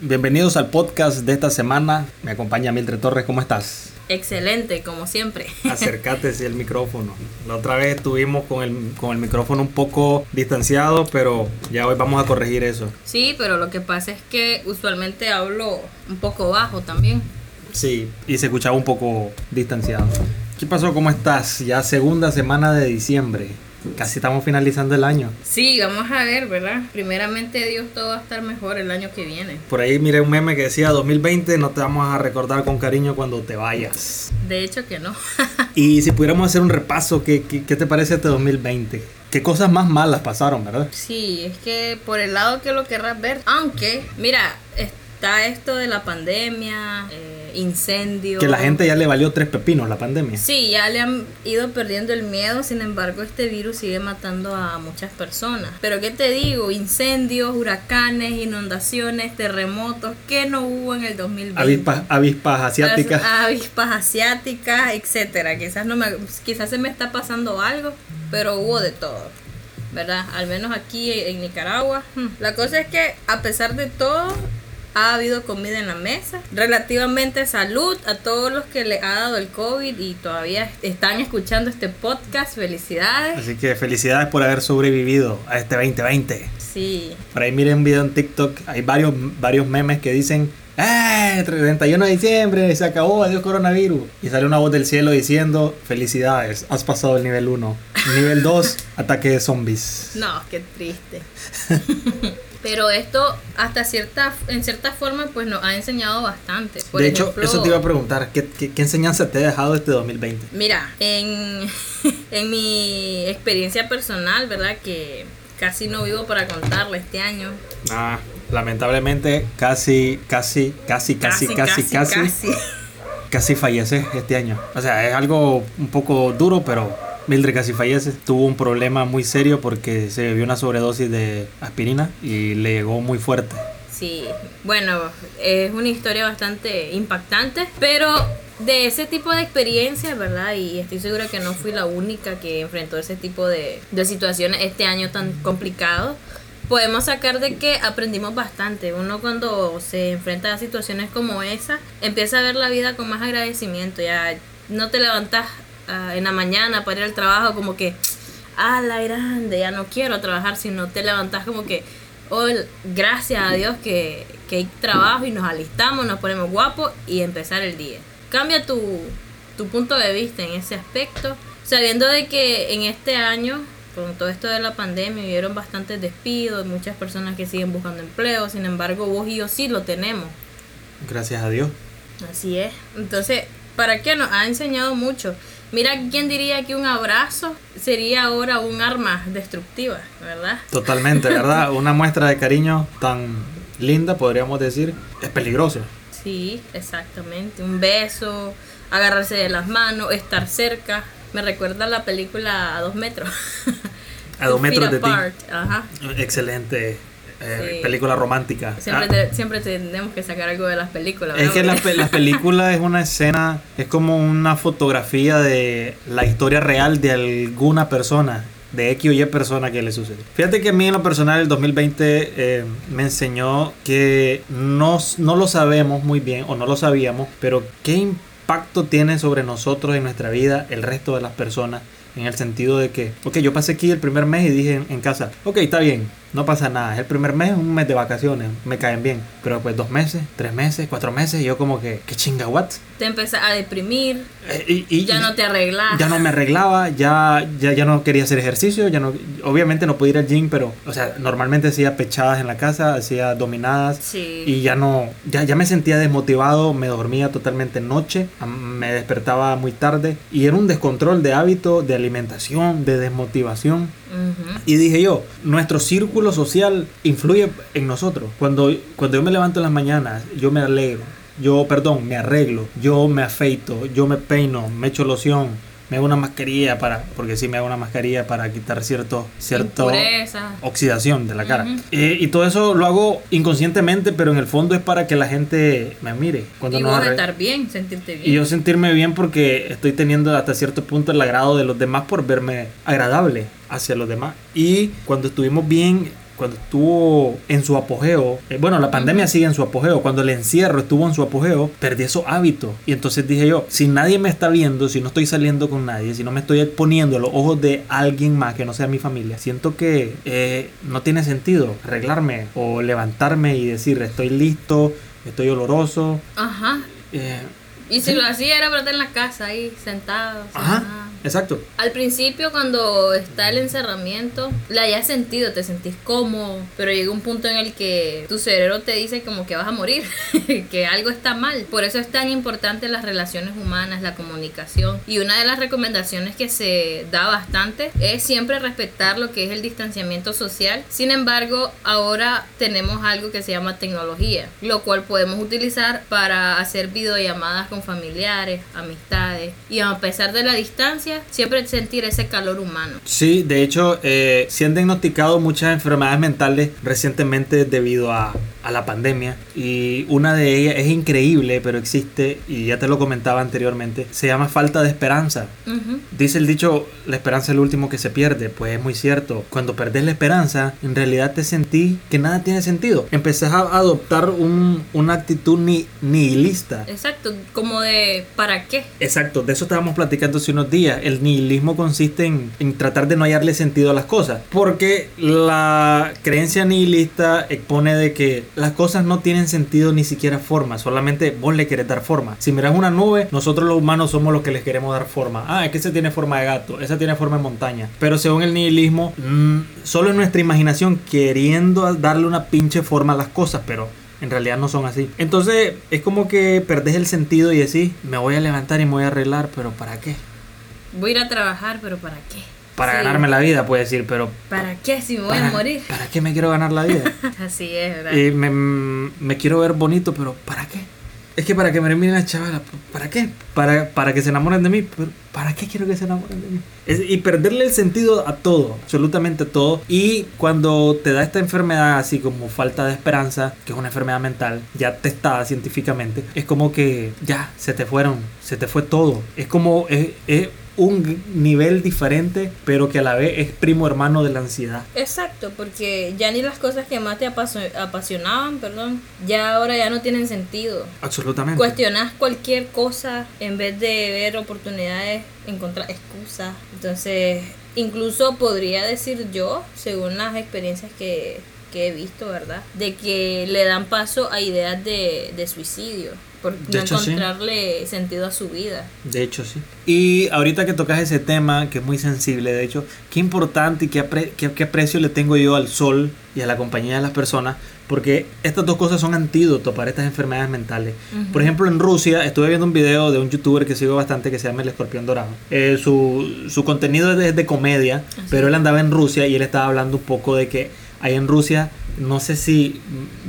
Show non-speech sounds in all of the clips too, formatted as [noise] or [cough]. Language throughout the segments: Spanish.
Bienvenidos al podcast de esta semana. Me acompaña Mildred Torres. ¿Cómo estás? Excelente, como siempre. [laughs] Acércate el micrófono. La otra vez estuvimos con el, con el micrófono un poco distanciado, pero ya hoy vamos a corregir eso. Sí, pero lo que pasa es que usualmente hablo un poco bajo también. Sí, y se escuchaba un poco distanciado. ¿Qué pasó? ¿Cómo estás? Ya segunda semana de diciembre. Casi estamos finalizando el año. Sí, vamos a ver, ¿verdad? Primeramente Dios todo va a estar mejor el año que viene. Por ahí miré un meme que decía 2020 no te vamos a recordar con cariño cuando te vayas. De hecho que no. [laughs] y si pudiéramos hacer un repaso, ¿qué, qué, qué te parece este 2020? ¿Qué cosas más malas pasaron, verdad? Sí, es que por el lado que lo querrás ver, aunque, mira, está esto de la pandemia, eh, incendios. Que la gente ya le valió tres pepinos la pandemia. Sí, ya le han ido perdiendo el miedo, sin embargo este virus sigue matando a muchas personas. Pero ¿qué te digo? Incendios, huracanes, inundaciones, terremotos, ¿qué no hubo en el 2020? Avispas, avispas asiáticas. avispas asiáticas, etcétera. Quizás, no me, quizás se me está pasando algo, pero hubo de todo. ¿verdad? Al menos aquí en Nicaragua. Hmm. La cosa es que a pesar de todo, ha habido comida en la mesa, relativamente salud a todos los que le ha dado el COVID y todavía están escuchando este podcast. Felicidades. Así que felicidades por haber sobrevivido a este 2020. Sí. Por ahí miren un video en TikTok, hay varios, varios memes que dicen ¡Eh! 31 de diciembre, se acabó, adiós coronavirus. Y sale una voz del cielo diciendo, felicidades, has pasado el nivel 1. Nivel 2, [laughs] ataque de zombies. No, qué triste. [laughs] Pero esto, hasta cierta, en cierta forma, pues nos ha enseñado bastante. Por de ejemplo, hecho, eso te iba a preguntar, ¿qué, ¿qué, qué, enseñanza te ha dejado este 2020? Mira, en, [laughs] en mi experiencia personal, ¿verdad? Que casi no vivo para contarla este año. Ah, lamentablemente casi, casi, casi, casi, casi, casi, casi, casi falleces este año. O sea, es algo un poco duro, pero Mildred casi fallece. Tuvo un problema muy serio porque se bebió una sobredosis de aspirina y le llegó muy fuerte. Sí, bueno, es una historia bastante impactante, pero de ese tipo de experiencias, ¿verdad? Y estoy segura que no fui la única que enfrentó ese tipo de, de situaciones este año tan complicado. Podemos sacar de que aprendimos bastante. Uno cuando se enfrenta a situaciones como esa, empieza a ver la vida con más agradecimiento. Ya no te levantas Ah, en la mañana para ir al trabajo como que, ah, la grande, ya no quiero trabajar, sino te levantas como que, oh, gracias a Dios que, que hay trabajo y nos alistamos, nos ponemos guapos y empezar el día. Cambia tu, tu punto de vista en ese aspecto, sabiendo de que en este año con todo esto de la pandemia hubieron bastantes despidos, muchas personas que siguen buscando empleo, sin embargo vos y yo sí lo tenemos. Gracias a Dios. Así es. Entonces, ¿para qué nos ha enseñado mucho? Mira, ¿quién diría que un abrazo sería ahora un arma destructiva, verdad? Totalmente, ¿verdad? [laughs] Una muestra de cariño tan linda, podríamos decir, es peligrosa. Sí, exactamente. Un beso, agarrarse de las manos, estar cerca. Me recuerda la película A dos metros. A dos [laughs] metros de ti. Ajá. Excelente eh, película romántica. Siempre, ah. siempre tenemos que sacar algo de las películas. Es que la, la, [laughs] película es una escena, es como una fotografía de la historia real de alguna persona, de X o Y persona que le sucede. Fíjate que a mí en lo personal el 2020 eh, me enseñó que no, no lo sabemos muy bien o no lo sabíamos, pero qué impacto tiene sobre nosotros en nuestra vida el resto de las personas en el sentido de que, ok, yo pasé aquí el primer mes y dije en, casa, ok, está bien, no pasa nada. Es el primer mes, un mes de vacaciones, me caen bien. Pero pues dos meses, tres meses, cuatro meses, yo como que, ¿qué chinga, what? Te empecé a deprimir. Eh, y, ya no te arreglaba. Ya no me arreglaba, ya, ya, ya no quería hacer ejercicio, ya no, obviamente no podía ir al gym, pero, o sea, normalmente hacía pechadas en la casa, hacía dominadas. Sí. Y ya no, ya, ya me sentía desmotivado, me dormía totalmente noche, me despertaba muy tarde y era un descontrol de hábito, de alimentación, de desmotivación. Y dije yo, nuestro círculo social influye en nosotros. Cuando, cuando yo me levanto en las mañanas, yo me alegro, yo, perdón, me arreglo, yo me afeito, yo me peino, me echo loción, me hago una mascarilla para, porque sí me hago una mascarilla para quitar cierto, cierto oxidación de la cara. Eh, y todo eso lo hago inconscientemente, pero en el fondo es para que la gente me mire. Cuando y no estar bien, sentirte bien. Y yo sentirme bien porque estoy teniendo hasta cierto punto el agrado de los demás por verme agradable hacia los demás. Y cuando estuvimos bien cuando estuvo en su apogeo, eh, bueno, la pandemia sigue en su apogeo, cuando el encierro estuvo en su apogeo, perdí esos hábitos. Y entonces dije yo, si nadie me está viendo, si no estoy saliendo con nadie, si no me estoy exponiendo a los ojos de alguien más que no sea mi familia, siento que eh, no tiene sentido arreglarme o levantarme y decir, estoy listo, estoy oloroso. Ajá. Eh, y si lo hacía era para estar en la casa ahí, sentado. Ajá. Exacto. Al principio cuando está el encerramiento, la hayas sentido, te sentís cómodo, pero llega un punto en el que tu cerebro te dice como que vas a morir, [laughs] que algo está mal. Por eso es tan importante las relaciones humanas, la comunicación. Y una de las recomendaciones que se da bastante es siempre respetar lo que es el distanciamiento social. Sin embargo, ahora tenemos algo que se llama tecnología, lo cual podemos utilizar para hacer videollamadas con familiares, amistades. Y a pesar de la distancia, siempre sentir ese calor humano. Sí, de hecho, eh, se han diagnosticado muchas enfermedades mentales recientemente debido a, a la pandemia y una de ellas es increíble, pero existe y ya te lo comentaba anteriormente, se llama falta de esperanza. Dice el dicho, la esperanza es lo último que se pierde, pues es muy cierto. Cuando perdés la esperanza, en realidad te sentí que nada tiene sentido. Empezás a adoptar un, una actitud ni, nihilista. Exacto, como de ¿para qué? Exacto, de eso estábamos platicando hace unos días el nihilismo consiste en, tratar de no hallarle sentido a las cosas. Porque la creencia nihilista expone de que las cosas no tienen sentido ni siquiera forma, solamente vos le querés dar forma. Si miras una nube, nosotros los humanos somos los que les queremos dar forma. Ah, es que ese tiene forma de gato, esa tiene forma de montaña. Pero según el nihilismo, mm, solo es nuestra imaginación queriendo darle una pinche forma a las cosas, pero en realidad no son así. Entonces es como que perdés el sentido y decís, me voy a levantar y me voy a arreglar, pero ¿para qué? Voy a ir a trabajar, pero ¿para qué? Para ganarme la vida, puede decir, pero... ¿Para qué si me voy a morir? ¿Para qué me quiero ganar la vida? [laughs] Así es, ¿verdad? Y me, me, quiero ver bonito, pero ¿para qué? Es que para que me miren las chavalas, ¿para qué? Para, para que se enamoren de mí, pero ¿para qué quiero que se enamoren de mí? y perderle el sentido a todo, absolutamente todo. Y cuando te da esta enfermedad, así como falta de esperanza, que es una enfermedad mental, ya testada científicamente, es como que ya se te fueron, se te fue todo. Es como, es, es un nivel diferente, pero que a la vez es primo hermano de la ansiedad. Exacto, porque ya ni las cosas que más te apasionaban, perdón, ya ahora ya no tienen sentido. Absolutamente. Cuestionas cualquier cosa en vez de ver oportunidades, encontrar excusas. Entonces, incluso podría decir yo, según las experiencias que, he visto, ¿verdad? De que le dan paso a ideas de, de suicidio por no encontrarle sentido a su vida. De hecho, sí. Y ahorita que tocas ese tema, que es muy sensible, de hecho, qué importante y qué, qué, aprecio le tengo yo al sol y a la compañía de las personas, porque estas dos cosas son antídotos para estas enfermedades mentales. Por ejemplo, en Rusia, estuve viendo un video de un youtuber que sigo bastante que se llama El Escorpión Dorado. Eh, su, su, contenido es de, comedia, pero él andaba en Rusia y él estaba hablando un poco de que ahí en Rusia no sé si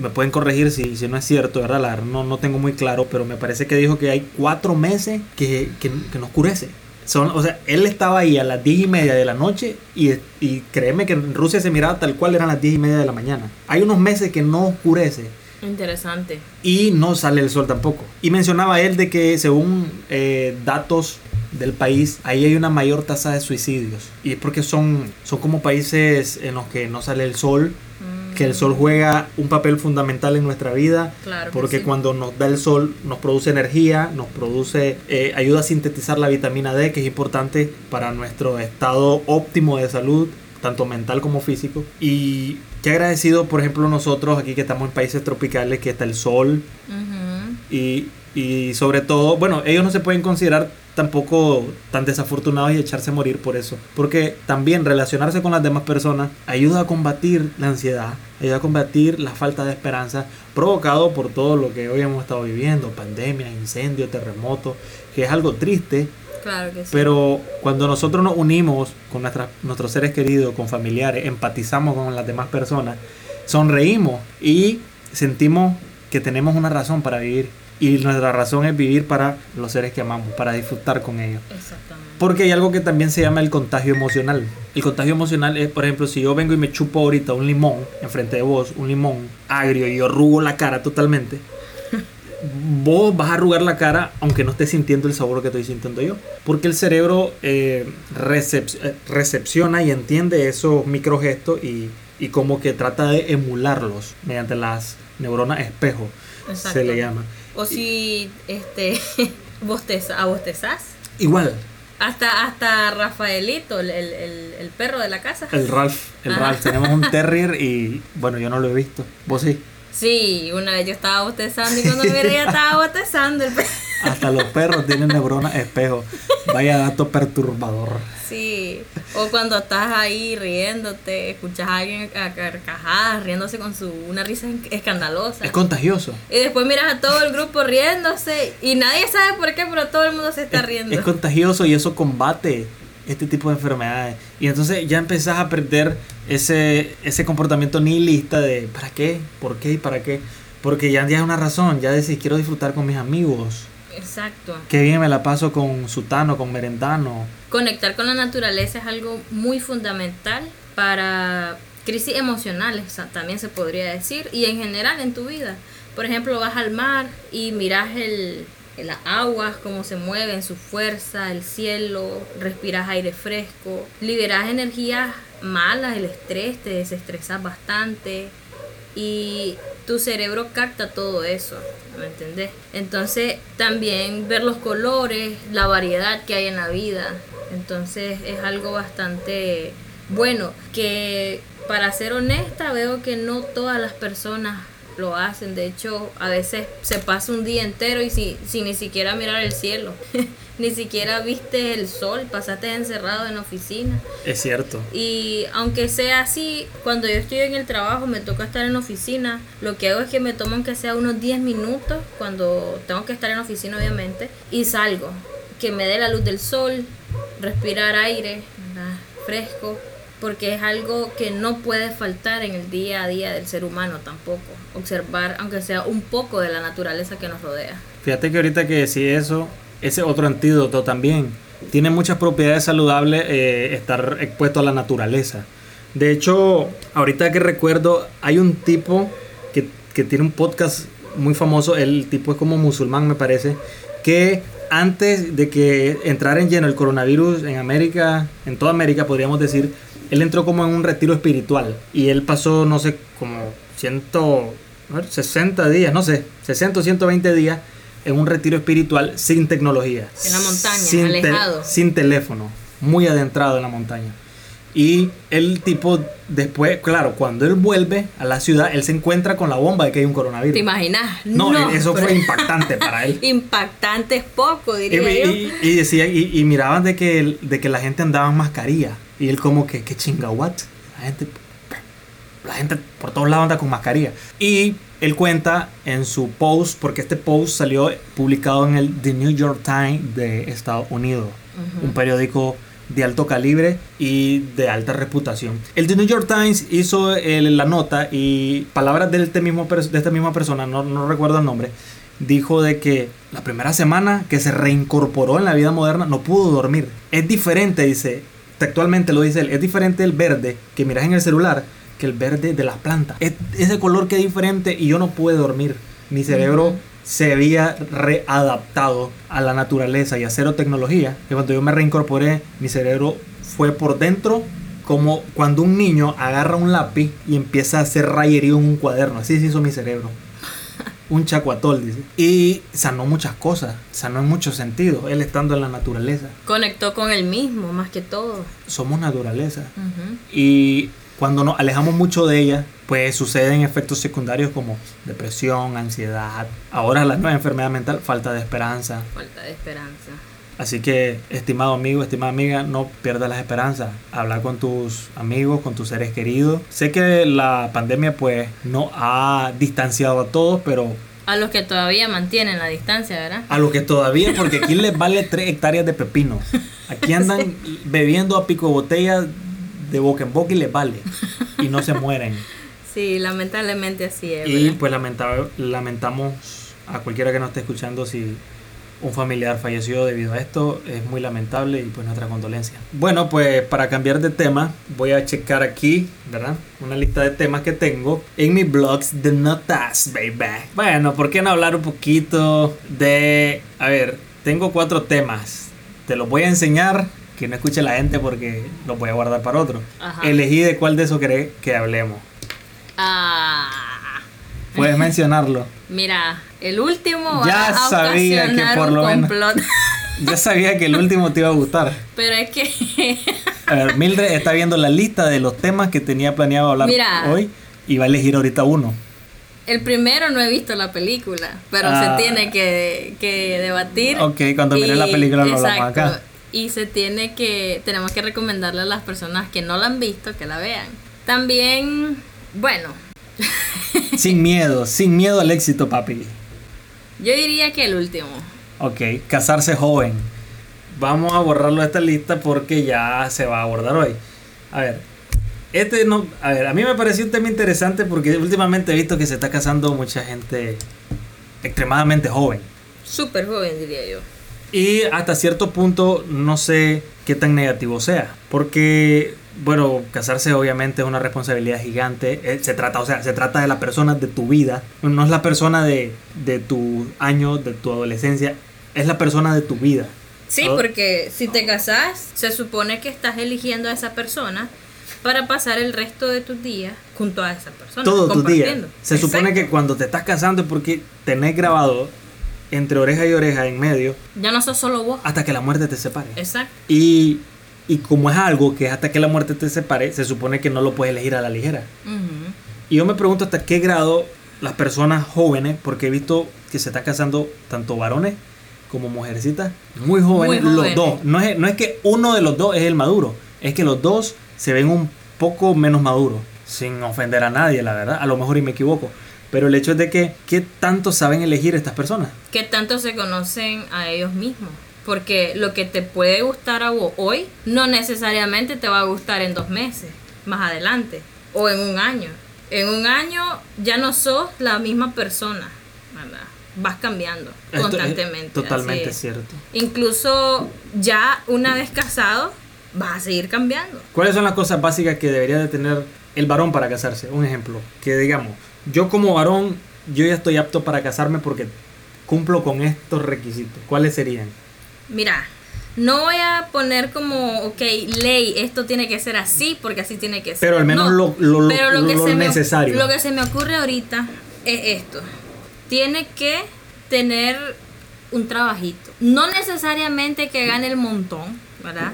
me pueden corregir si, si no es cierto, ¿verdad? no, no tengo muy claro, pero me parece que dijo que hay cuatro meses que, que, no oscurece. Son, o sea, él estaba ahí a las diez y media de la noche y, y créeme que en Rusia se miraba tal cual eran las diez y media de la mañana. Hay unos meses que no oscurece. Interesante. Y no sale el sol tampoco. Y mencionaba él de que según eh, datos del país, ahí hay una mayor tasa de suicidios. Y es porque son, son como países en los que no sale el sol que el sol juega un papel fundamental en nuestra vida, porque cuando nos da el sol nos produce energía, nos produce, eh, ayuda a sintetizar la vitamina D, que es importante para nuestro estado óptimo de salud, tanto mental como físico. Y qué agradecido, por ejemplo, nosotros aquí que estamos en países tropicales, que está el sol. y, y sobre todo, bueno, ellos no se pueden considerar tampoco tan desafortunados y echarse a morir por eso. Porque también relacionarse con las demás personas ayuda a combatir la ansiedad, ayuda a combatir la falta de esperanza provocado por todo lo que hoy hemos estado viviendo, pandemia, incendio, terremoto, que es algo triste. Claro que sí. Pero cuando nosotros nos unimos con nuestros seres queridos, con familiares, empatizamos con las demás personas, sonreímos y sentimos que tenemos una razón para vivir y nuestra razón es vivir para los seres que amamos, para disfrutar con ellos. Exactamente. Porque hay algo que también se llama el contagio emocional. El contagio emocional es, por ejemplo, si yo vengo y me chupo ahorita un limón enfrente de vos, un limón agrio, y yo arrugo la cara totalmente, [laughs] vos vas a arrugar la cara aunque no estés sintiendo el sabor que estoy sintiendo yo. Porque el cerebro eh, eh recepciona y entiende esos microgestos y y como que trata de emularlos mediante las neuronas espejo, se le llama. O si este [laughs] bosteza, bostezás. Igual. Hasta, hasta Rafaelito, el, el, el, perro de la casa. El Ralph, el Ralph. Tenemos un terrier y bueno, yo no lo he visto. ¿Vos sí? Sí, una vez yo estaba bostezando y cuando me ya estaba bostezando el perro. Hasta los perros tienen neuronas espejo. Vaya dato perturbador. Sí, o cuando estás ahí riéndote, escuchas a alguien a carcajadas, riéndose con su una risa escandalosa. Es contagioso. Y después miras a todo el grupo riéndose y nadie sabe por qué, pero todo el mundo se está riendo. Es, contagioso y eso combate este tipo de enfermedades. Y entonces ya empezás a perder ese, ese comportamiento nihilista de ¿para qué? ¿Por qué? ¿Y para qué? Porque ya, ya es una razón, ya decís quiero disfrutar con mis amigos Exacto. Qué bien me la paso con Sutano, con Merendano. Conectar con la naturaleza es algo muy fundamental para crisis emocionales, también se podría decir, y en general en tu vida. Por ejemplo, vas al mar y miras el, las aguas, cómo se mueven, su fuerza, el cielo, respiras aire fresco, liberas energías malas, el estrés, te desestresas bastante y tu cerebro capta todo eso. ¿Me entendés? Entonces también ver los colores, la variedad que hay en la vida, entonces es algo bastante bueno, que para ser honesta veo que no todas las personas lo hacen, de hecho a veces se pasa un día entero y sin, sin ni siquiera mirar el cielo. [laughs] ni siquiera viste el sol, pasaste encerrado en la oficina. Es cierto. Y aunque sea así, cuando yo estoy en el trabajo, me toca estar en la oficina, lo que hago es que me tomo aunque sea unos 10 minutos, cuando tengo que estar en la oficina obviamente, y salgo, que me dé la luz del sol, respirar aire fresco, porque es algo que no puede faltar en el día a día del ser humano tampoco, observar aunque sea un poco de la naturaleza que nos rodea. Fíjate que ahorita que decís eso, ese otro antídoto también. Tiene muchas propiedades saludables eh, estar expuesto a la naturaleza. De hecho, ahorita que recuerdo, hay un tipo que, que tiene un podcast muy famoso, el tipo es como musulmán me parece, que antes de que entrara en lleno el coronavirus en América, en toda América podríamos decir, él entró como en un retiro espiritual y él pasó, no sé, como 160 días, no sé, 60 o 120 días en un retiro espiritual sin tecnología. En la montaña, sin alejado. sin teléfono, muy adentrado en la montaña. Y el tipo, después, claro, cuando él vuelve a la ciudad, él se encuentra con la bomba de que hay un coronavirus. ¿Te imaginas? No, eso fue [laughs] impactante para él. impactante es poco, diría y, yo. Y, decía, y, miraban de que, de que la gente andaba en mascarilla. Y él como que, ¿qué chinga, what? La gente, la gente por todos lados anda con mascarilla. Y él cuenta en su post, porque este post salió publicado en el The New York Times de Estados Unidos, un periódico de alto calibre y de alta reputación. El The New York Times hizo la nota y palabras de este mismo, de esta misma persona, no, no recuerdo el nombre, dijo de que la primera semana que se reincorporó en la vida moderna no pudo dormir. Es diferente, dice, textualmente lo dice él, es diferente el verde que miras en el celular que el verde de las plantas. Es, ese color que es diferente y yo no pude dormir. Mi cerebro se había readaptado a la naturaleza y a cero tecnología. Y cuando yo me reincorporé, mi cerebro fue por dentro como cuando un niño agarra un lápiz y empieza a hacer rayerío en un cuaderno. Así se hizo mi cerebro. Un chacuatol, dice. Y sanó muchas cosas, sanó en muchos sentidos, él estando en la naturaleza. Conectó con él mismo, más que todo. Somos naturaleza. Y cuando nos alejamos mucho de ella, pues suceden efectos secundarios como depresión, ansiedad, ahora la nueva enfermedad mental, falta de esperanza. Falta de esperanza. Así que, estimado amigo, estimada amiga, no pierdas las esperanzas. Habla con tus amigos, con tus seres queridos. Sé que la pandemia pues no ha distanciado a todos, pero... A los que todavía mantienen la distancia, ¿verdad? A los que todavía, porque aquí les vale 3 hectáreas de pepino. Aquí andan [laughs] bebiendo a pico de botella de boca en boca y les vale. Y no se mueren. Sí, lamentablemente así es. Y pues lamentamos a cualquiera que nos esté escuchando si un familiar falleció debido a esto. Es muy lamentable y pues nuestra condolencia. Bueno, pues para cambiar de tema, voy a checar aquí, ¿verdad? Una lista de temas que tengo en mis blogs de notas, baby. Bueno, ¿por qué no hablar un poquito de... A ver, tengo cuatro temas. Te los voy a enseñar que no escuche la gente porque lo voy a guardar para otro. Ajá. Elegí de cuál de eso querés que hablemos. Ah. Puedes mencionarlo. Mira, el último Ya va a sabía que ocasionar por un lo menos- complot. [laughs] Ya sabía que el último te iba a gustar. Pero es que A ver, Mildred está viendo la lista de los temas que tenía planeado hablar Mira. hoy y va a elegir ahorita uno. el primero no he visto la película, pero Ah. se tiene que, que debatir. Ok, cuando mire la película lo hablamos acá. Y se tiene que, tenemos que recomendarle a las personas que no la han visto que la vean. También, bueno, [laughs] Sin miedo, sin miedo al éxito, papi. yo diría que el último. Ok, casarse joven. Vamos a borrarlo de esta lista porque ya se va a abordar hoy. A ver, este no. A ver, a mí me pareció un tema interesante porque últimamente he visto que se está casando mucha gente extremadamente joven. Súper joven, diría yo. Y hasta cierto punto no sé qué tan negativo sea. Porque, bueno, casarse obviamente es una responsabilidad gigante. Eh, Se trata, o sea, se trata de la persona de tu vida. No es la persona de, de tus años, de tu adolescencia. Es la persona de tu vida. Sí, porque si te casas, se supone que estás eligiendo a esa persona para pasar el resto de tus días junto a esa persona. Todos tus días. Se supone que cuando te estás casando es porque tenés grabado entre oreja y oreja en medio Ya no sos solo vos. hasta que la muerte te separe. Exacto. Y, y como es algo que es hasta que la muerte te separe, se supone que no lo puedes elegir a la ligera. Y yo me pregunto hasta qué grado las personas jóvenes, porque he visto que se están casando tanto varones como mujercitas, muy jóvenes, Muy los jóvenes. dos. No es, no es que uno de los dos es el maduro, es que los dos se ven un poco menos maduros, sin ofender a nadie, la verdad. A lo mejor y me equivoco. Pero el hecho es de que, ¿qué tanto saben elegir estas personas? que tanto se conocen a ellos mismos. Porque lo que te puede gustar a vos hoy no necesariamente te va a gustar en dos meses, más adelante, o en un año. En un año ya no sos la misma persona, ¿verdad? Vas cambiando Esto es constantemente. Totalmente así cierto. Incluso ya una vez casado, vas a seguir cambiando. ¿Cuáles son las cosas básicas que debería de tener el varón para casarse? Un ejemplo, que digamos, yo como varón, yo ya estoy apto para casarme porque cumplo con estos requisitos. ¿Cuáles serían? Mira, no voy a poner como, ok, ley, esto tiene que ser así porque así tiene que ser. Pero al menos lo- lo- lo- Pero lo necesario. lo que se me ocurre ahorita es esto. Tiene que tener un trabajito. No necesariamente que gane el montón, ¿verdad?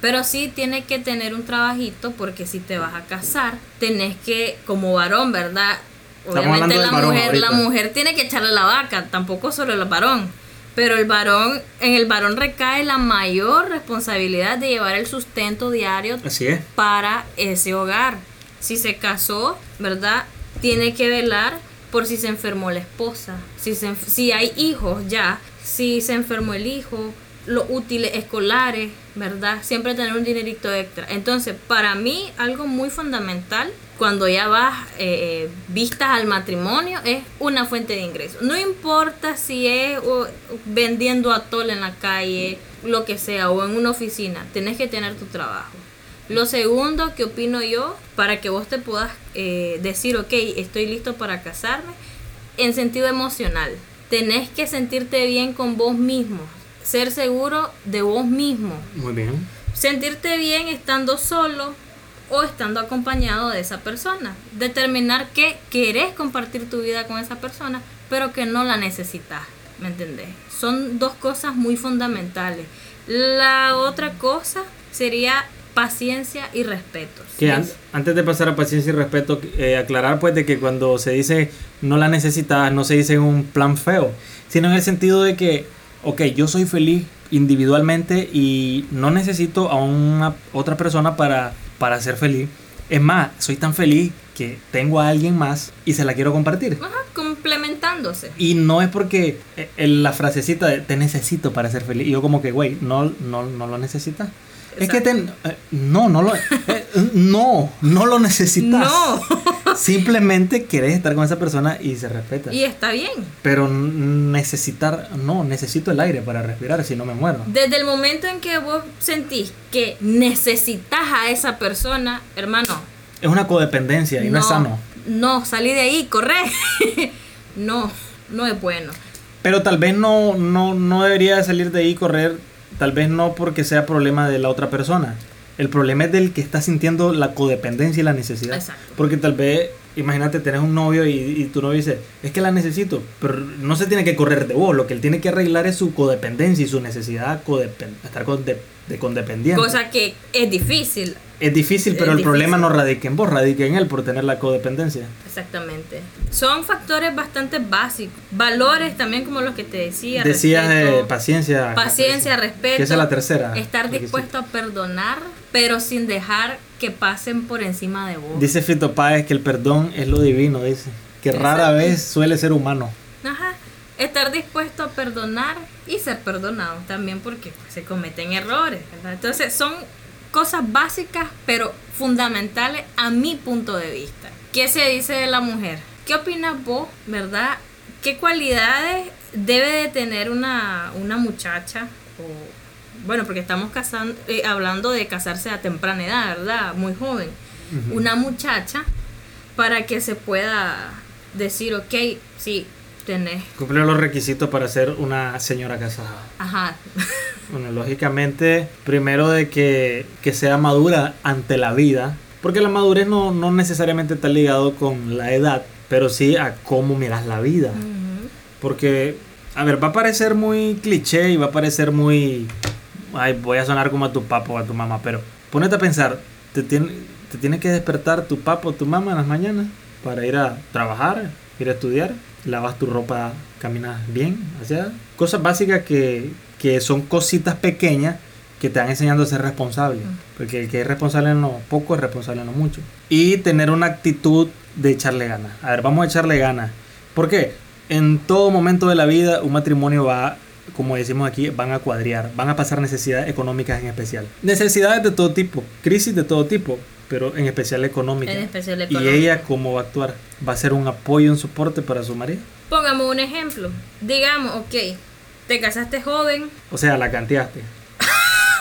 Pero sí tiene que tener un trabajito porque si te vas a casar, tenés que, como varón, ¿verdad? Obviamente la mujer, la mujer tiene que echarle la vaca, tampoco solo el varón. Pero el varón, en el varón recae la mayor responsabilidad de llevar el sustento diario Así es. para ese hogar. Si se casó, ¿verdad? Tiene que velar por si se enfermó la esposa, si, se si hay hijos ya, si se enfermó el hijo, los útiles escolares, ¿verdad? Siempre tener un dinerito extra. Entonces, para mí, algo muy fundamental cuando ya vas eh, eh, vistas al matrimonio es una fuente de ingresos. No importa si es o, vendiendo atole en la calle, lo que sea, o en una oficina, tenés que tener tu trabajo. Lo segundo que opino yo, para que vos te puedas eh, decir, ok, estoy listo para casarme, en sentido emocional, tenés que sentirte bien con vos mismo, ser seguro de vos mismo, Muy bien. sentirte bien estando solo o estando acompañado de esa persona, determinar que querés compartir tu vida con esa persona, pero que no la necesitas, ¿me entendés? Son dos cosas muy fundamentales. La otra cosa sería paciencia y respeto. Que antes de pasar a paciencia y respeto, eh, aclarar pues de que cuando se dice no la necesitas, no se dice en un plan feo, sino en el sentido de que, ok, yo soy feliz individualmente y no necesito a una otra persona para, para ser feliz. Es más, soy tan feliz que tengo a alguien más y se la quiero compartir. Ajá, complementándose. Y no es porque eh, la frasecita de te necesito para ser feliz. Y yo como que, güey, no, no, no lo necesitas. Es que te, eh, no, no lo, eh, no, no lo necesitas. No. Simplemente querés estar con esa persona y se respeta. Y está bien. Pero necesitar, no, necesito el aire para respirar, si no me muero. Desde el momento en que vos sentís que necesitas a esa persona, hermano, Es una codependencia y no, es sano. No, salí de ahí, corre. [laughs] no, no es bueno. Pero tal vez no, no, no debería de salir de ahí correr tal vez no porque sea problema de la otra persona. El problema es del que está sintiendo la codependencia y la necesidad. Porque tal vez, imagínate, tenés un novio y, tu novio dice, es que la necesito, pero no se tiene que correr de vos, lo que él tiene que arreglar es su codependencia y su necesidad de estar con de, de condependiente. Cosa que es difícil es difícil, pero el problema no radica en vos, radica en él por tener la codependencia. Exactamente. Son factores bastante básicos. Valores también como los que te decía. Decías de paciencia. Paciencia, respeto. Que esa es la tercera. Estar dispuesto a perdonar, pero sin dejar que pasen por encima de vos. Dice Fito Páez que el perdón es lo divino, dice. Que rara vez suele ser humano. Ajá. Estar dispuesto a perdonar y ser perdonado también porque pues, se cometen errores. Entonces son cosas básicas pero fundamentales a mi punto de vista. ¿Qué se dice de la mujer? ¿Qué opinas vos, verdad? ¿Qué cualidades debe de tener una, muchacha? O, bueno, porque estamos casando, eh, hablando de casarse a temprana edad, ¿verdad? Muy joven. Una muchacha para que se pueda decir, ok, sí, tenés. Cumplir los requisitos para ser una señora casada. Ajá. [laughs] Bueno, lógicamente, primero de que, sea madura ante la vida, porque la madurez no, necesariamente está ligado con la edad, pero sí a cómo miras la vida. Porque, a ver, va a parecer muy cliché y va a parecer muy... Ay, voy a sonar como a tu papá o a tu mamá, pero ponete a pensar, te tiene, te tiene que despertar tu papá o tu mamá en las mañanas para ir a trabajar, ir a estudiar, lavas tu ropa, caminas bien, o sea, cosas básicas que, que son cositas pequeñas que te van enseñando a ser responsable. Porque el que es responsable en lo poco es responsable en lo mucho. Y tener una actitud de echarle ganas. A ver, vamos a echarle ganas. ¿Por qué? En todo momento de la vida un matrimonio va, como decimos aquí, van a cuadrear, van a pasar necesidades económicas en especial. Necesidades de todo tipo, crisis de todo tipo, pero en especial económica. En especial económica. ¿Y ella cómo va a actuar? ¿Va a ser un apoyo, un soporte para su marido? Pongamos un ejemplo. Digamos, ok, te casaste joven. O sea, la canteaste.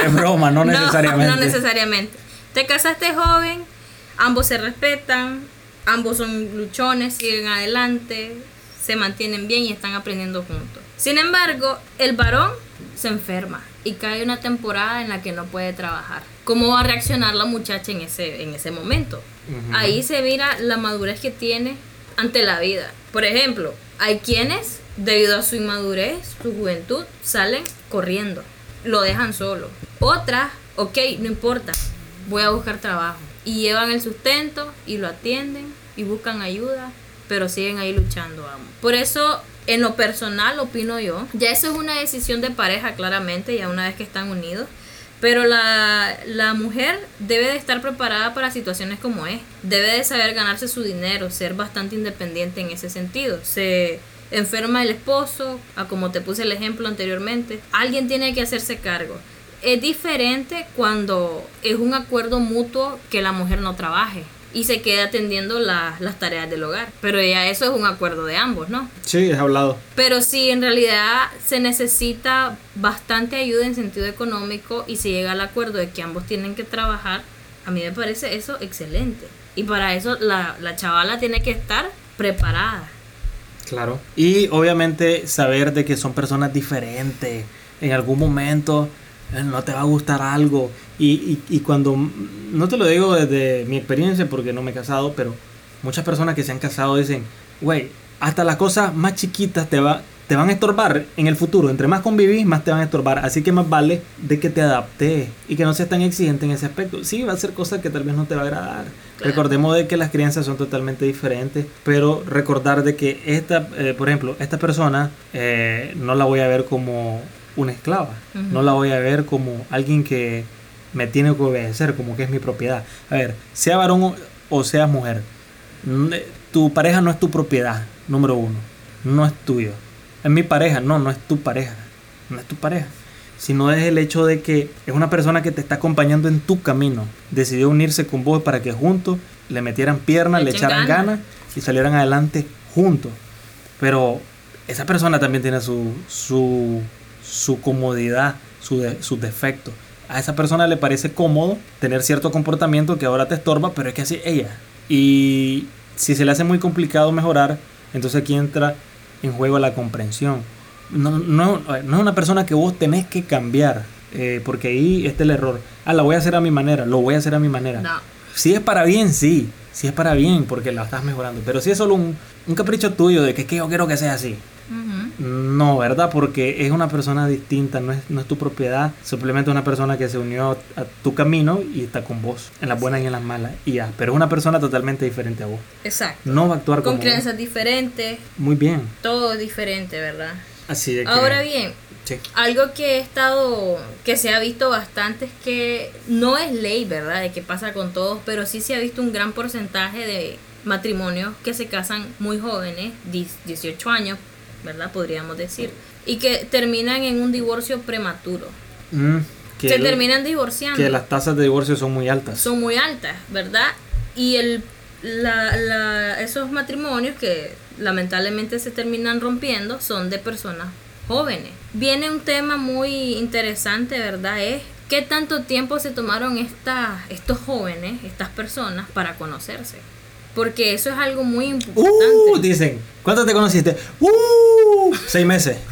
es broma, no [laughs] necesariamente. No, necesariamente. Te casaste joven, ambos se respetan, ambos son luchones, siguen adelante, se mantienen bien y están aprendiendo juntos. Sin embargo, el varón se enferma y cae una temporada en la que no puede trabajar. ¿Cómo va a reaccionar la muchacha en ese, en ese momento? Ahí se mira la madurez que tiene ante la vida. Por ejemplo, hay quienes debido a su inmadurez, su juventud, salen corriendo, lo dejan solo. Otras, ok, no importa, voy a buscar trabajo. Y llevan el sustento y lo atienden y buscan ayuda, pero siguen ahí luchando Por eso, en lo personal, opino yo, ya eso es una decisión de pareja claramente, ya una vez que están unidos. Pero la, la, mujer debe de estar preparada para situaciones como es. Debe de saber ganarse su dinero, ser bastante independiente en ese sentido. Se, enferma el esposo, a como te puse el ejemplo anteriormente, alguien tiene que hacerse cargo. Es diferente cuando es un acuerdo mutuo que la mujer no trabaje y se quede atendiendo las tareas del hogar. Pero ya eso es un acuerdo de ambos, ¿no? Sí, es hablado. Pero si en realidad se necesita bastante ayuda en sentido económico y se llega al acuerdo de que ambos tienen que trabajar, a mí me parece eso excelente. Y para eso la, la chavala tiene que estar preparada. Claro. Y obviamente saber de que son personas diferentes. En algún momento no te va a gustar algo. Y, y, cuando, no te lo digo desde mi experiencia porque no me he casado, pero muchas personas que se han casado dicen, güey, hasta las cosas más chiquitas te, va, te van a estorbar en el futuro. Entre más convivís, más te van a estorbar. Así que más vale de que te adaptes y que no seas tan exigente en ese aspecto. Sí, va a ser cosas que tal vez no te va a agradar. Recordemos de que las crianzas son totalmente diferentes, pero recordar de que esta, eh, por ejemplo, esta persona eh, no la voy a ver como una esclava. No la voy a ver como alguien que me tiene que obedecer, como que es mi propiedad. A ver, sea varón o seas mujer, tu pareja no es tu propiedad, número uno. No es tuyo es mi pareja. No, no es tu pareja. No es tu pareja. Sino es el hecho de que es una persona que te está acompañando en tu camino. Decidió unirse con vos para que juntos le metieran piernas, le, echaran ganas y salieran adelante juntos. Pero esa persona también tiene su, su, su comodidad, su sus defectos. A esa persona le parece cómodo tener cierto comportamiento que ahora te estorba, pero es que así ella. Y si se le hace muy complicado mejorar, entonces aquí entra en juego la comprensión. No, no, no es una persona que vos tenés que cambiar. eh, porque ahí está el error. Ah, la voy a hacer a mi manera, lo voy a hacer a mi manera. No. Si es para bien, sí. Si es para bien, porque la estás mejorando. Pero si es solo un, un capricho tuyo de que, es que yo quiero que sea así. No, ¿verdad? Porque es una persona distinta, no es, no es tu propiedad. Simplemente una persona que se unió a tu camino y está con vos, en las buenas y en las malas. Y ya, pero es una persona totalmente diferente a vos. Exacto. No va a actuar Con como vos. creencias diferentes, Muy bien. todo es diferente, ¿verdad? Así de que... Ahora bien, Sí. algo que he estado, que se ha visto bastante es que no es ley, ¿verdad? De que pasa con todos, pero sí se ha visto un gran porcentaje de matrimonios que se casan muy jóvenes, 10 18 años, ¿verdad? Podríamos decir, y que terminan en un divorcio prematuro. Mm, que se el- terminan divorciando. Que las tasas de divorcio son muy altas. son muy altas, ¿verdad? Y el, la, la- esos matrimonios que lamentablemente se terminan rompiendo son de personas jóvenes. Viene un tema muy interesante, ¿verdad? Es qué tanto tiempo se tomaron estas estos jóvenes, estas personas, para conocerse. Porque eso es algo muy importante. Uh, dicen, ¿cuánto te conociste? Uh, seis meses. [laughs]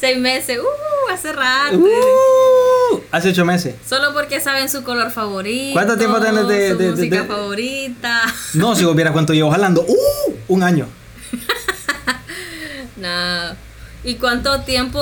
Seis meses, uh, hace rato. Uh, hace ocho meses. Solo porque saben su color favorito. ¿Cuánto tiempo tenés de- su de- de- música de- favorita. [laughs] No, si vos vieras cuánto llevo jalando. Uh, un año. [laughs] Nada. ¿Y cuánto tiempo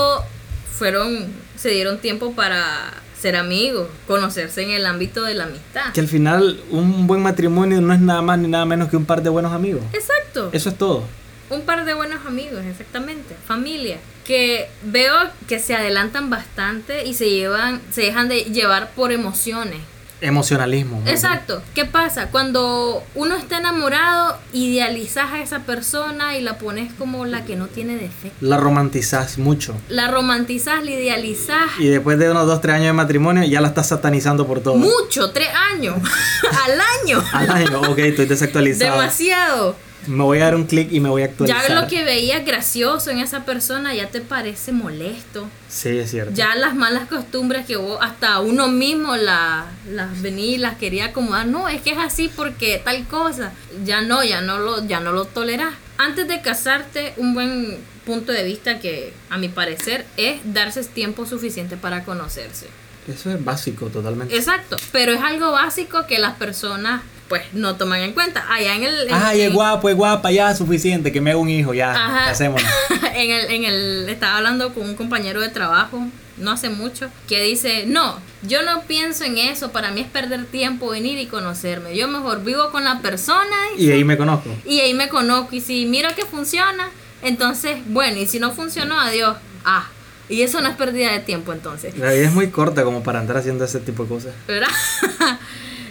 fueron, se dieron tiempo para ser amigos, conocerse en el ámbito de la amistad? Que al final un buen matrimonio no es nada más ni nada menos que un par de buenos amigos. Exacto. Eso es todo. Un par de buenos amigos, exactamente. Familia. Que veo que se adelantan bastante y se llevan, se dejan de llevar por emociones. Emocionalismo. Exacto. ¿Qué pasa? Cuando uno está enamorado, idealizas a esa persona y la pones como la que no tiene defecto. La romantizás mucho. La romantizas, la idealizas. Y después de unos dos, tres años de matrimonio ya la estás satanizando por todo. Mucho, tres años. [laughs] Al año. Al año, ok, estoy [laughs] desactualizado. Demasiado. Me voy a dar un clic y me voy a actualizar. Ya lo que veías gracioso en esa persona ya te parece molesto. Sí, es cierto. Ya las malas costumbres que vos, hasta uno mismo la- las venía y las quería acomodar. No, es que es así porque tal cosa. Ya no, ya no lo, ya no lo tolerás. Antes de casarte, un buen punto de vista que, a mi parecer, es darse tiempo suficiente para conocerse. Eso es básico totalmente. Exacto, pero es algo básico que las personas pues no toman en cuenta. Allá en el... en- Ay, es en- guapo, es guapa, ya suficiente, que me haga un hijo, ya. Ajá. Hacemos. [laughs] en el, en el, estaba hablando con un compañero de trabajo, no hace mucho, que dice, no, yo no pienso en eso, para mí es perder tiempo venir y conocerme. Yo mejor vivo con la persona y, Y ahí me conozco. y ahí me conozco. Y si miro que funciona, entonces, bueno, y si no funcionó, adiós. Ah, y eso no es pérdida de tiempo entonces. La vida es muy corta como para andar haciendo ese tipo de cosas. ¿verdad? [laughs]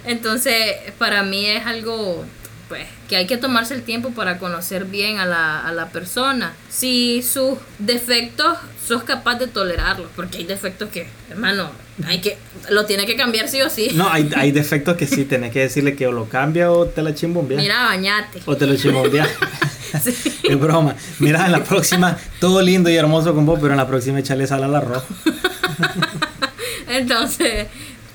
Entonces, para mí es algo pues que hay que tomarse el tiempo para conocer bien a la, a la persona. Si sus defectos sos capaz de tolerarlos, porque hay defectos que, hermano, hay que lo tiene que cambiar sí o sí. No, hay, hay [laughs] defectos que sí, tenés que decirle que o lo cambia o te la chimbombea. Mira, bañate. O te lo chimbombea. [laughs] Sí. [laughs] es broma. Mira, en la próxima, todo lindo y hermoso con vos, pero en la próxima échale sal al arroz. Entonces,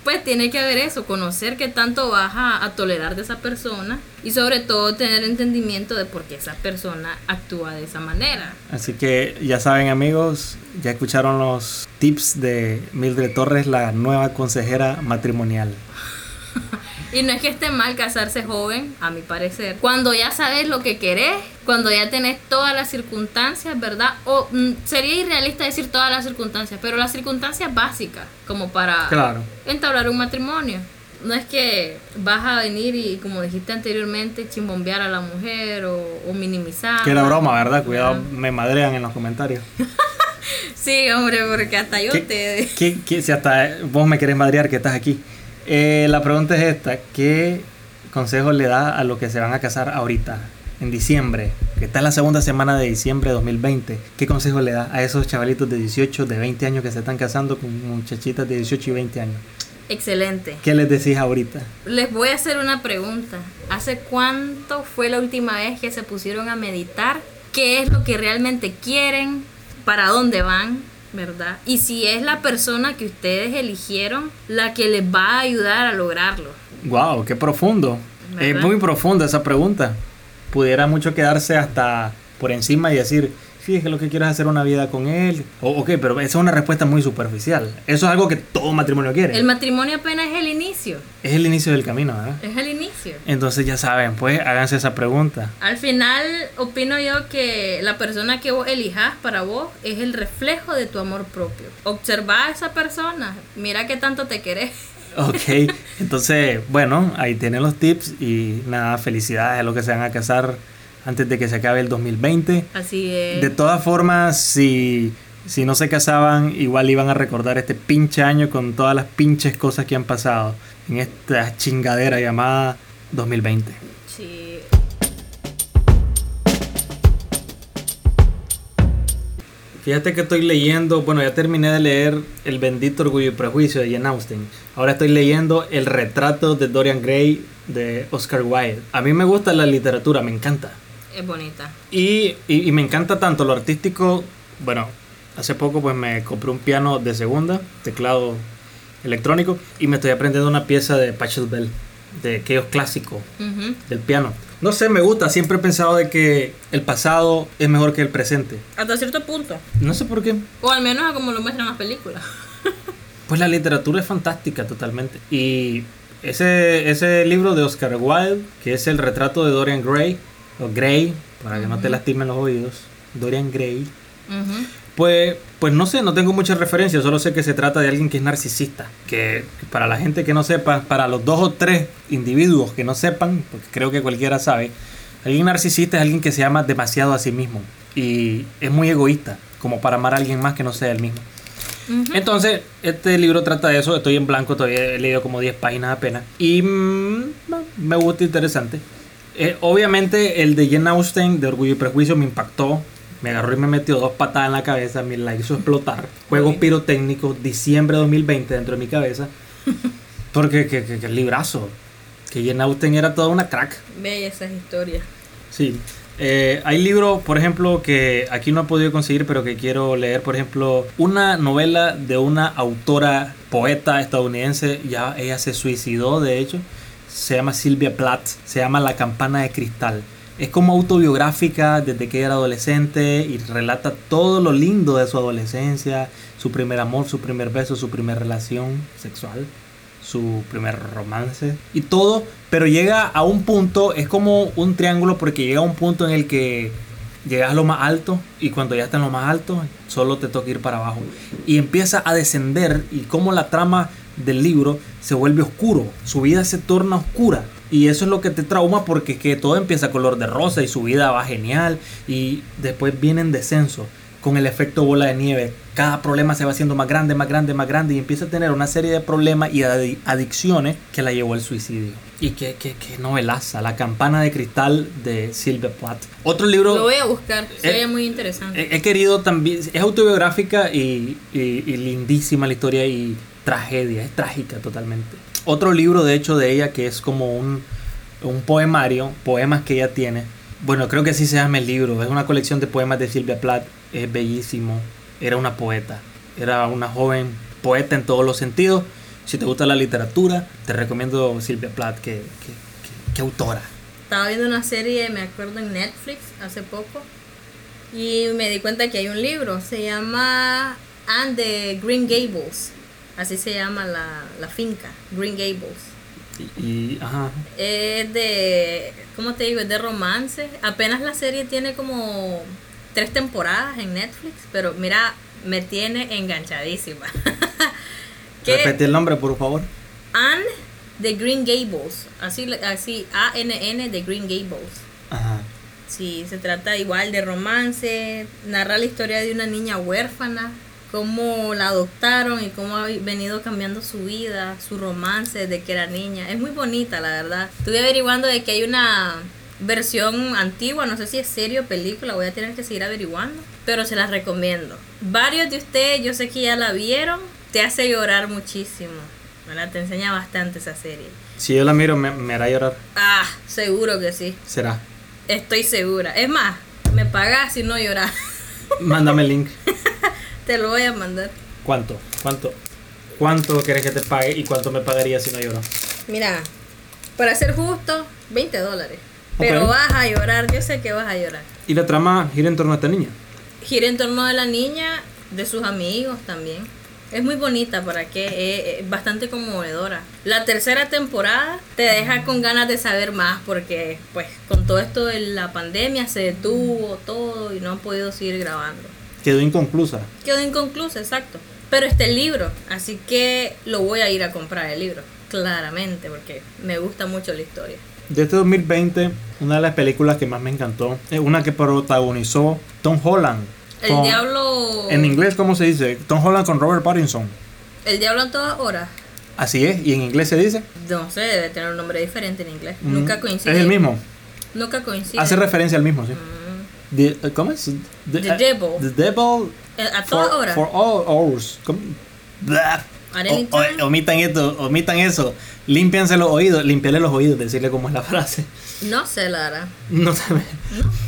pues tiene que haber eso, conocer qué tanto vas a, a tolerar de esa persona y sobre todo tener entendimiento de por qué esa persona actúa de esa manera. Así que ya saben amigos, ya escucharon los tips de Mildred Torres, la nueva consejera matrimonial. Y no es que esté mal casarse joven, a mi parecer. Cuando ya sabes lo que querés, cuando ya tenés todas las circunstancias, ¿verdad? O mm, sería irrealista decir todas las circunstancias, pero las circunstancias básicas, como para Claro. entablar un matrimonio. No es que vas a venir y, como dijiste anteriormente, chimbombear a la mujer o, o minimizar. Que era broma, ¿verdad? Cuidado, me madrean en los comentarios. [laughs] Sí, hombre, porque hasta yo ¿Qué- te... ¿Qué- qué- si hasta vos me querés madrear que estás aquí. Eh, la pregunta es esta, ¿qué consejo le da a los que se van a casar ahorita, en diciembre, que está en la segunda semana de diciembre de 2020? ¿Qué consejo le da a esos chavalitos de 18, de 20 años que se están casando con muchachitas de 18 y 20 años? Excelente. ¿Qué les decís ahorita? Les voy a hacer una pregunta. ¿Hace cuánto fue la última vez que se pusieron a meditar? ¿Qué es lo que realmente quieren? ¿Para dónde van? ¿Verdad? Y si es la persona que ustedes eligieron la que les va a ayudar a lograrlo. Wow, qué profundo. Es muy profunda esa pregunta. Pudiera mucho quedarse hasta por encima y decir, sí, es que lo que quiero es hacer una vida con él. O, ok, pero esa es una respuesta muy superficial. Eso es algo que todo matrimonio quiere. El matrimonio apenas es el inicio. Es el inicio del camino, ¿verdad? Es el inicio. Entonces ya saben, pues háganse esa pregunta. Al final, opino yo que la persona que vos elijas para vos es el reflejo de tu amor propio. Observa a esa persona, mira qué tanto te querés. Ok, [laughs] entonces, bueno, ahí tienen los tips y nada, felicidades a los que se van a casar antes de que se acabe el 2020. Así es. De todas formas, si, si no se casaban, igual iban a recordar este pinche año con todas las pinches cosas que han pasado en esta chingadera llamada 2020. Sí. Fíjate que estoy leyendo, bueno, ya terminé de leer El bendito orgullo y prejuicio de Jane Austen. Ahora estoy leyendo El retrato de Dorian Gray de Oscar Wilde. A mí me gusta la literatura, me encanta. Es bonita. Y, y, y me encanta tanto lo artístico. Bueno, hace poco pues me compré un piano de segunda, teclado electrónico, y me estoy aprendiendo una pieza de Pachelbel, de aquellos clásicos Ujú. del piano. No sé, me gusta. Siempre he pensado de que el pasado es mejor que el presente. Hasta cierto punto. No sé por qué. O al menos a como lo muestran las películas. [laughs] Pues la literatura es fantástica totalmente. Y ese, ese libro de Oscar Wilde, que es el retrato de Dorian Gray, o Gray, para que no te lastimen los oídos, Dorian Gray, pues, pues no sé, no tengo muchas referencias, solo sé que se trata de alguien que es narcisista. Que para la gente que no sepa, para los dos o tres individuos que no sepan, porque creo que cualquiera sabe, alguien narcisista es alguien que se ama demasiado a sí mismo y es muy egoísta, como para amar a alguien más que no sea él mismo. Entonces, este libro trata de eso. Estoy en blanco, todavía he leído como 10 páginas apenas. Y mm, me gusta interesante. Eh, obviamente, el de Jane Austen, de Orgullo y Prejuicio, me impactó. Me agarró y me metió dos patadas en la cabeza. Me la hizo explotar. Juegos Ok. pirotécnicos, diciembre de 2020, dentro de mi cabeza. [laughs] Porque, que, que, que el librazo. Que Jane Austen era toda una crack. Ve esas historias. Sí. Eh, hay libros, por ejemplo, que aquí no he podido conseguir, pero que quiero leer. Por ejemplo, una novela de una autora, poeta estadounidense. Ya ella se suicidó, de hecho. Se llama Sylvia Plath. Se llama La campana de cristal. Es como autobiográfica desde que era adolescente y relata todo lo lindo de su adolescencia, su primer amor, su primer beso, su primera relación sexual su primer romance y todo, pero llega a un punto, es como un triángulo porque llega a un punto en el que llegas a lo más alto y cuando ya está en lo más alto, solo te toca ir para abajo y empieza a descender y como la trama del libro se vuelve oscuro, su vida se torna oscura y eso es lo que te trauma porque es que todo empieza color de rosa y su vida va genial y después viene en descenso con el efecto bola de nieve. Cada problema se va haciendo más grande, más grande, más grande y empieza a tener una serie de problemas y adi- adicciones que la llevó al suicidio. Y qué, qué, qué novelaza, La campana de cristal de Sylvia Plath. Otro libro... Lo voy a buscar. Se Eh, oye muy interesante. He, he querido también, es autobiográfica y, y- y lindísima la historia y tragedia, es trágica totalmente. Otro libro de hecho de ella que es como un, un poemario, poemas que ella tiene. Bueno, creo que así se llama el libro, es una colección de poemas de Silvia Plath, es bellísimo, era una poeta, era una joven poeta en todos los sentidos. Si te gusta la literatura, te recomiendo Silvia Plath, que, que, que- que autora. Estaba viendo una serie, me acuerdo, en Netflix hace poco. Y me di cuenta que hay un libro. Se llama Anne de Green Gables. Así se llama la, la finca, Green Gables. Y, y- ajá, Es de, ¿cómo te digo? Es de romance. Apenas la serie tiene como tres temporadas en Netflix, pero mira, me tiene enganchadísima. [laughs] ¿Qué? repete el nombre por favor. Anne de Green Gables. Así, así A-N-N de Green Gables. Ajá. Sí, se trata igual de romance, narra la historia de una niña huérfana, cómo la adoptaron y cómo ha venido cambiando su vida, su romance desde que era niña. Es muy bonita, la verdad. Estuve averiguando de que hay una versión antigua, no sé si es serie o película, voy a tener que seguir averiguando, pero se las recomiendo. Varios de ustedes, yo sé que ya la vieron, te hace llorar muchísimo. ¿verdad? Te enseña bastante esa serie. Si yo la miro, me, me hará llorar. Ah, seguro que sí. Será. Estoy segura. Es más, me pagas si no lloras. Mándame el link. [laughs] Te lo voy a mandar. ¿Cuánto? ¿Cuánto? ¿Cuánto quieres que te pague y cuánto me pagaría si no lloro? Mira, para ser justo, 20 dólares. Pero vas a llorar, yo sé que vas a llorar. Y la trama gira en torno a esta niña. Gira en torno a la niña, de sus amigos también. Es muy bonita, ¿para qué? Es, bastante conmovedora. La tercera temporada te deja con ganas de saber más porque, pues, con todo esto de la pandemia se detuvo todo y no han podido seguir grabando. Quedó inconclusa. Quedó inconclusa, exacto. Pero está el libro, así que lo voy a ir a comprar el libro, claramente, porque me gusta mucho la historia. De este 2020, una de las películas que más me encantó es una que protagonizó Tom Holland. El diablo. En inglés, ¿cómo se dice? Tom Holland con Robert Pattinson. El diablo en todas horas. Así es, ¿y en inglés se dice? No sé, debe tener un nombre diferente en inglés. Mm, Nunca coincide. Es el mismo. Nunca coincide. Hace referencia al mismo, sí. Mm. ¿Cómo es? The, Devil. The Devil. Eh, a todas horas. For all hours. omitan esto, omitan eso. Límpianse los oídos, limpiarle los oídos, decirle cómo es la [laughs] frase. No sé, Lara. No sé.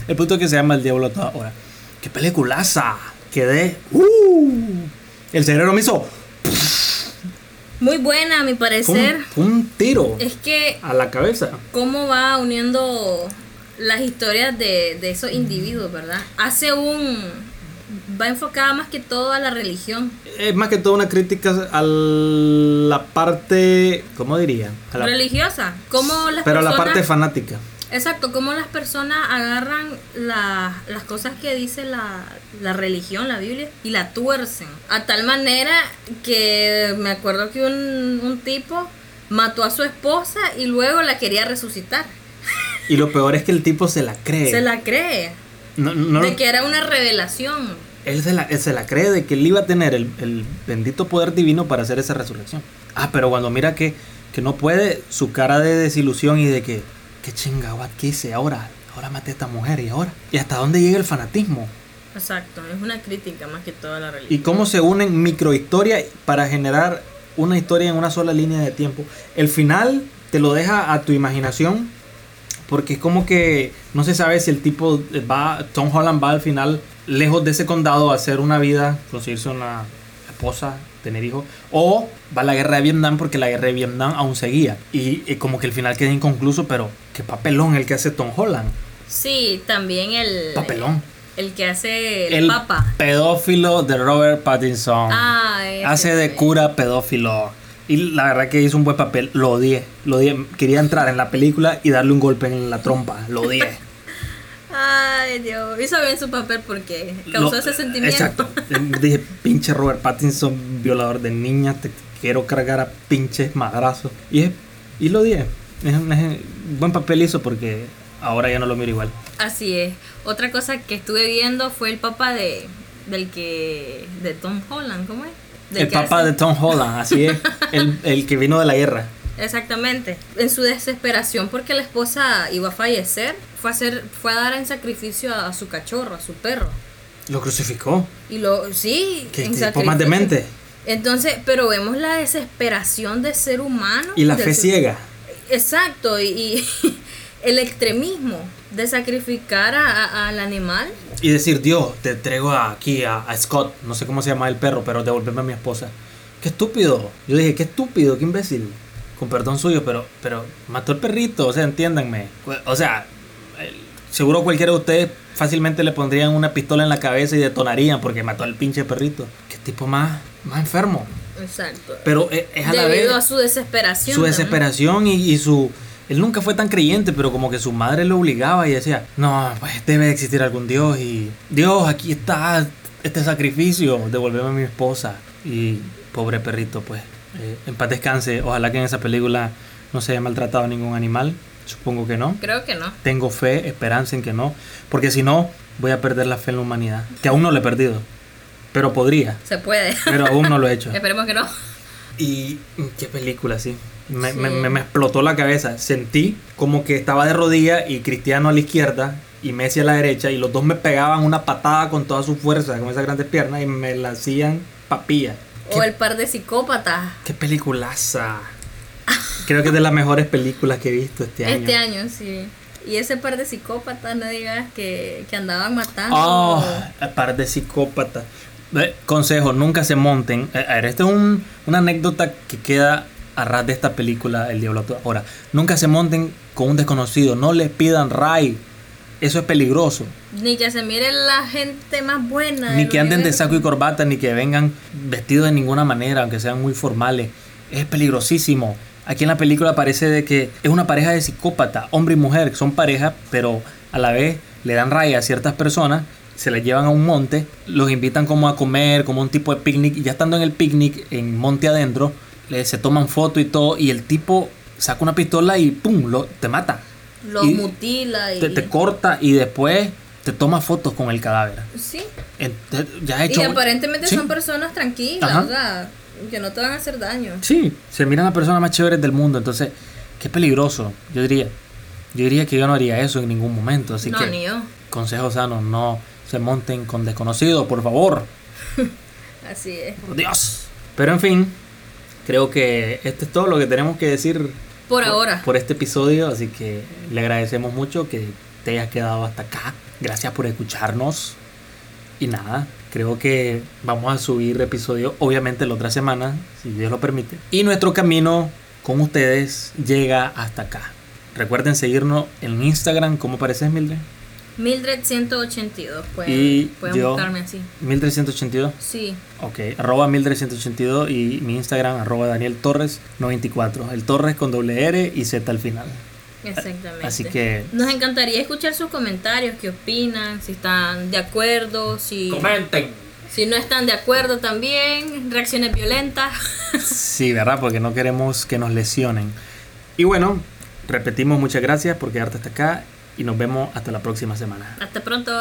El punto es que se llama El Diablo a toda hora. ¡Qué peliculaza! Quedé. ¡Uh! El cerebro me hizo. Muy buena, a mi parecer. un, tiro. Es que. A la cabeza. ¿Cómo va uniendo las historias de, de esos individuos, verdad? Hace un va enfocada más que todo a la religión. Es más que todo una crítica a la parte, ¿cómo diría? Religiosa. ¿Cómo las Pero a la parte fanática. Exacto, cómo las personas agarran las cosas que dice la, la, religión, la Biblia, y la tuercen. A tal manera que me acuerdo que un, un tipo mató a su esposa y luego la quería resucitar. Y lo peor es que el tipo se la cree. Se la cree. de que era una revelación. Él se, la, se la cree de que él iba a tener el, bendito poder divino para hacer esa resurrección. Ah, pero cuando mira que, que no puede, su cara de desilusión y de que, qué chingado, ¿qué hice ahora? Ahora maté a esta mujer y ahora. ¿Y hasta dónde llega el fanatismo? Exacto, es una crítica más que toda la religión. Y cómo se unen microhistorias para generar una historia en una sola línea de tiempo. El final te lo deja a tu imaginación porque es como que no se sabe si el tipo va, Tom Holland va al final lejos de ese condado a hacer una vida, conseguirse una esposa, tener hijos, o va a la guerra de Vietnam porque la guerra de Vietnam aún seguía. Y, como que el final queda inconcluso, pero qué papelón el que hace Tom Holland. Sí, también el... Papelón. El que hace el, el papa. Pedófilo de Robert Pattinson. Ah, hace de cura pedófilo. Y la verdad que hizo un buen papel. Lo odié. Lo odié. Quería entrar en la película y darle un golpe en la trompa. Lo odié. Ay, Dios. Hizo bien su papel porque causó ese sentimiento. Exacto. [laughs] Dije, pinche Robert Pattinson, violador de niñas. Te quiero cargar a pinches madrazos. Y, y lo odié. Es, un buen papel hizo porque ahora ya no lo miro igual. Así es. Otra cosa que estuve viendo fue el papá de del que de Tom Holland, ¿cómo es? El papá de Tom Holland, así es, [laughs] el, que vino de la guerra. Exactamente. En su desesperación porque la esposa iba a fallecer, fue a, hacer, fue a dar en sacrificio a, su cachorro, a su perro. Lo crucificó. Y lo, sí, ¿Qué, en más demente. Entonces, pero vemos la desesperación de ser humano. Y la fe ciega. Exacto, y, [laughs] el extremismo de sacrificar al animal. Y decir, Dios, te entrego aquí a, Scott, no sé cómo se llama el perro, pero devolverme a mi esposa. Qué estúpido. Yo dije, qué estúpido, qué imbécil. Con perdón suyo, pero, pero mató el perrito, o sea, entiéndanme. O sea, seguro cualquiera de ustedes fácilmente le pondrían una pistola en la cabeza y detonarían porque mató al pinche perrito. Qué tipo más, más enfermo. Exacto. Pero es, a la vez. Debido a su desesperación. Su desesperación y su él nunca fue tan creyente, pero como que su madre lo obligaba y decía, no, pues debe existir algún Dios y Dios, aquí está este sacrificio, devolveme a mi esposa. Y pobre perrito, pues, eh, en paz descanse. Ojalá que en esa película no se haya maltratado a ningún animal. Supongo que no. Creo que no. Tengo fe, esperanza en que no. Porque si no, voy a perder la fe en la humanidad. Que aún no lo he perdido. Pero podría. Se puede. Pero aún no lo he hecho. [laughs] Esperemos que no. Y qué película, sí. Me, me, explotó la cabeza. Sentí como que estaba de rodillas y Cristiano a la izquierda y Messi a la derecha y los dos me pegaban una patada con toda su fuerza, con esas grandes piernas y me la hacían papilla. O el par de psicópatas. Qué peliculaza. Creo que es de las mejores películas que he visto este año. Este año, sí. Y ese par de psicópatas, no digas que, que andaban matando. Oh, el par de psicópatas. Consejo, nunca se monten. A ver, esta es un, una anécdota que queda a ras de esta película El Diablo Ahora, nunca se monten con un desconocido, no les pidan ray. eso es peligroso. Ni que se mire la gente más buena. Ni que anden de saco y corbata, ni que vengan vestidos de ninguna manera, aunque sean muy formales. Es peligrosísimo. Aquí en la película parece de que es una pareja de psicópata, hombre y mujer, son pareja, pero a la vez le dan raya a ciertas personas, se les llevan a un monte, los invitan como a comer, como un tipo de picnic, y ya estando en el picnic, en monte adentro, le, se toman fotos y todo, y el tipo saca una pistola y ¡pum! Lo, te mata. Los y mutila y. Te, te corta y después te toma fotos con el cadáver. Sí. Entonces, ya hecho, y aparentemente Sí. son personas tranquilas, Ajá. o sea, que no te van a hacer daño. Sí, se miran las personas más chéveres del mundo, entonces, qué peligroso, yo diría. Yo diría que yo no haría eso en ningún momento, así no, que ni yo. consejos sanos, no se monten con desconocidos, por favor, [laughs] Así es. por Dios. Pero en fin, creo que esto es todo lo que tenemos que decir Por ahora. por este episodio, así que le agradecemos mucho que te hayas quedado hasta acá. Gracias por escucharnos. Y nada, creo que vamos a subir episodio obviamente la otra semana, si Dios lo permite. Y nuestro camino con ustedes llega hasta acá. Recuerden seguirnos en Instagram, ¿cómo pareces Mildred? Mildred 182, pueden, Y pueden yo- buscarme así. Mildred 182. Sí, Ok, arroba Mildred 182 y mi Instagram arroba Daniel Torres 94. El Torres con doble R y Z al final. exactamente. Así que Nos encantaría escuchar sus comentarios, qué opinan, si están de acuerdo, si, comenten. si no están de acuerdo también, reacciones violentas. [laughs] Sí, ¿verdad? Porque no queremos que nos lesionen. Y bueno, repetimos muchas gracias por quedarte hasta acá y nos vemos hasta la próxima semana. Hasta pronto.